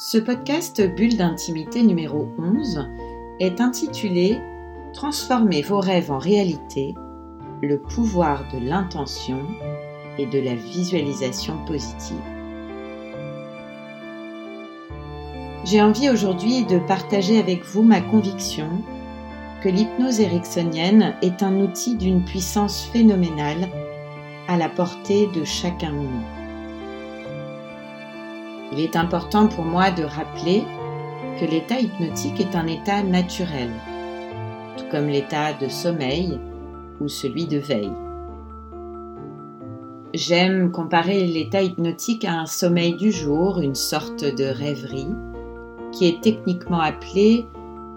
Ce podcast Bulle d'intimité numéro 11 est intitulé Transformez vos rêves en réalité, le pouvoir de l'intention et de la visualisation positive. J'ai envie aujourd'hui de partager avec vous ma conviction que l'hypnose ericksonienne est un outil d'une puissance phénoménale à la portée de chacun de nous. Il est important pour moi de rappeler que l'état hypnotique est un état naturel, tout comme l'état de sommeil ou celui de veille. J'aime comparer l'état hypnotique à un sommeil du jour, une sorte de rêverie, qui est techniquement appelé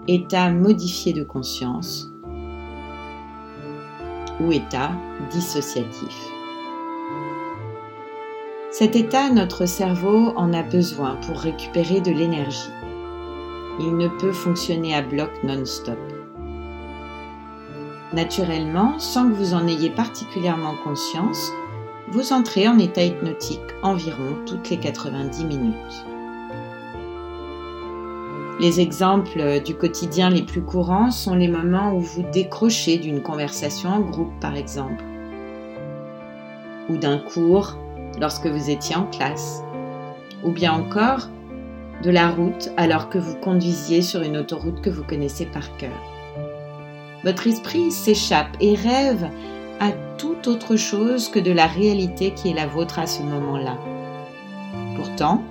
état modifié de conscience ou état dissociatif. Cet état, notre cerveau en a besoin pour récupérer de l'énergie. Il ne peut fonctionner à bloc non-stop. Naturellement, sans que vous en ayez particulièrement conscience, vous entrez en état hypnotique environ toutes les 90 minutes. Les exemples du quotidien les plus courants sont les moments où vous décrochez d'une conversation en groupe, par exemple, ou d'un cours lorsque vous étiez en classe, ou bien encore de la route alors que vous conduisiez sur une autoroute que vous connaissez par cœur. Votre esprit s'échappe et rêve à toute autre chose que de la réalité qui est la vôtre à ce moment-là. Pourtant,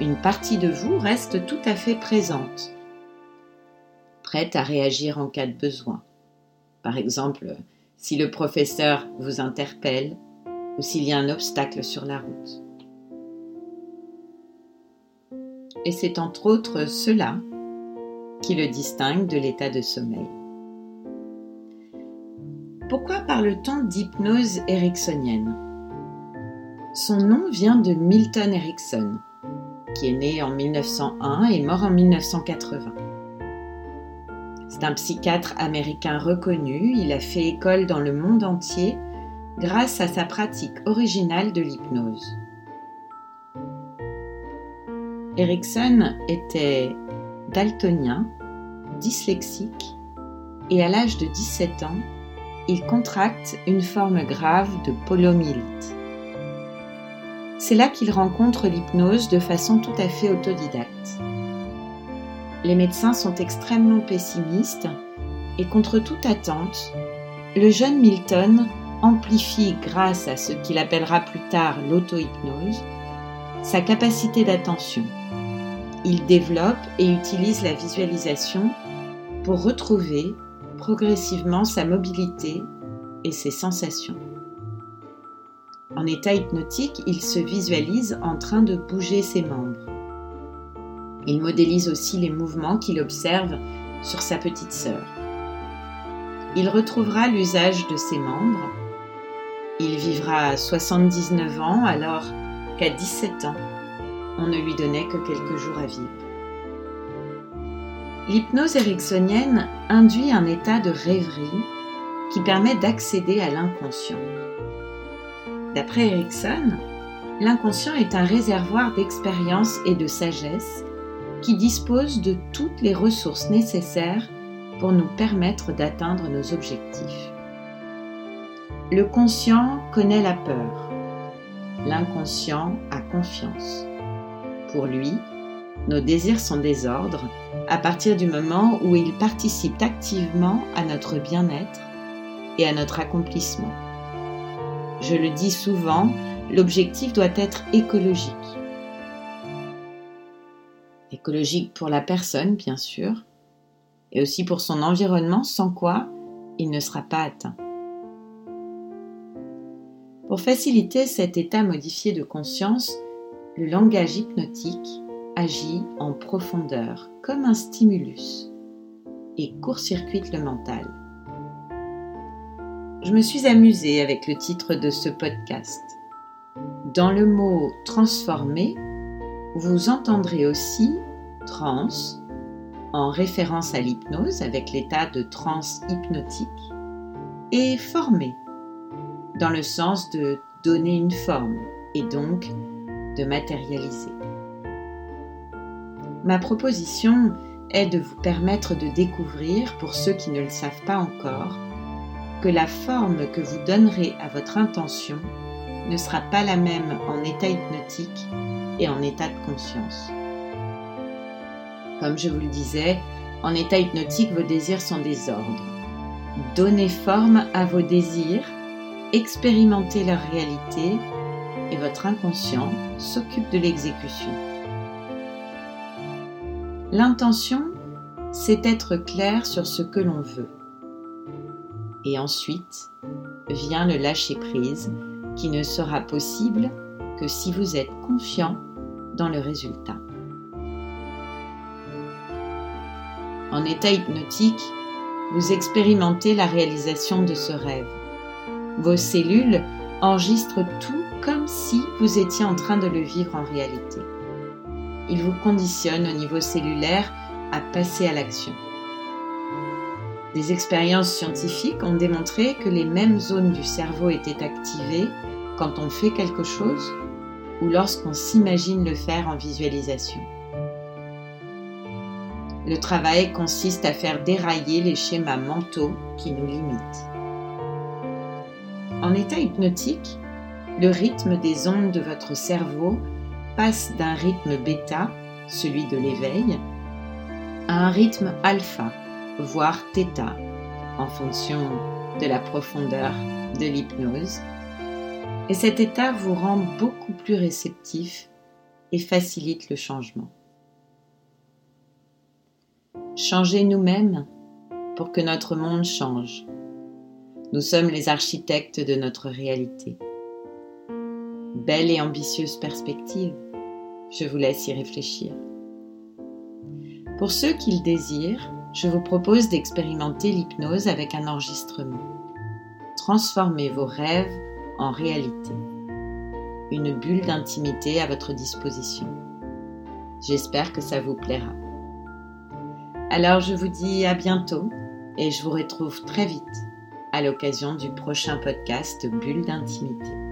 une partie de vous reste tout à fait présente, prête à réagir en cas de besoin. Par exemple, si le professeur vous interpelle ou s'il y a un obstacle sur la route. Et c'est entre autres cela qui le distingue de l'état de sommeil. Pourquoi parle-t-on d'hypnose ericksonienne? Son nom vient de Milton Erickson, qui est né en 1901 et mort en 1980. C'est un psychiatre américain reconnu, il a fait école dans le monde entier grâce à sa pratique originale de l'hypnose. Erickson était daltonien, dyslexique et à l'âge de 17 ans, il contracte une forme grave de polomyélite. C'est là qu'il rencontre l'hypnose de façon tout à fait autodidacte. Les médecins sont extrêmement pessimistes et contre toute attente, le jeune Milton amplifie grâce à ce qu'il appellera plus tard l'auto-hypnose sa capacité d'attention. Il développe et utilise la visualisation pour retrouver progressivement sa mobilité et ses sensations. En état hypnotique, il se visualise en train de bouger ses membres. Il modélise aussi les mouvements qu'il observe sur sa petite sœur. Il retrouvera l'usage de ses membres. Il vivra 79 ans alors qu'à 17 ans, on ne lui donnait que quelques jours à vivre. L'hypnose ericksonienne induit un état de rêverie qui permet d'accéder à l'inconscient. D'après Erickson, l'inconscient est un réservoir d'expérience et de sagesse qui dispose de toutes les ressources nécessaires pour nous permettre d'atteindre nos objectifs. Le conscient connaît la peur. L'inconscient a confiance. Pour lui, nos désirs sont des ordres à partir du moment où ils participent activement à notre bien-être et à notre accomplissement. Je le dis souvent, l'objectif doit être écologique. Écologique pour la personne, bien sûr, et aussi pour son environnement, sans quoi il ne sera pas atteint. Pour faciliter cet état modifié de conscience, le langage hypnotique agit en profondeur comme un stimulus et court-circuite le mental. Je me suis amusée avec le titre de ce podcast. Dans le mot transformer, vous entendrez aussi trans en référence à l'hypnose avec l'état de transe hypnotique et former dans le sens de donner une forme et donc de matérialiser. Ma proposition est de vous permettre de découvrir, pour ceux qui ne le savent pas encore, que la forme que vous donnerez à votre intention ne sera pas la même en état hypnotique et en état de conscience. Comme je vous le disais, en état hypnotique, vos désirs sont des ordres. Donnez forme à vos désirs, expérimentez leur réalité et votre inconscient s'occupe de l'exécution. L'intention, c'est être clair sur ce que l'on veut. Et ensuite vient le lâcher-prise qui ne sera possible que si vous êtes confiant dans le résultat. En état hypnotique, vous expérimentez la réalisation de ce rêve. Vos cellules enregistrent tout comme si vous étiez en train de le vivre en réalité. Il vous conditionne au niveau cellulaire à passer à l'action. Des expériences scientifiques ont démontré que les mêmes zones du cerveau étaient activées quand on fait quelque chose ou lorsqu'on s'imagine le faire en visualisation. Le travail consiste à faire dérailler les schémas mentaux qui nous limitent. En état hypnotique, le rythme des ondes de votre cerveau passe d'un rythme bêta, celui de l'éveil, à un rythme alpha, voire θ, en fonction de la profondeur de l'hypnose. Et cet état vous rend beaucoup plus réceptif et facilite le changement. Changez nous-mêmes pour que notre monde change. Nous sommes les architectes de notre réalité. Belle et ambitieuse perspective, je vous laisse y réfléchir. Pour ceux qui le désirent, je vous propose d'expérimenter l'hypnose avec un enregistrement. Transformez vos rêves en réalité. Une bulle d'intimité à votre disposition. J'espère que ça vous plaira. Alors je vous dis à bientôt et je vous retrouve très vite à l'occasion du prochain podcast Bulle d'intimité.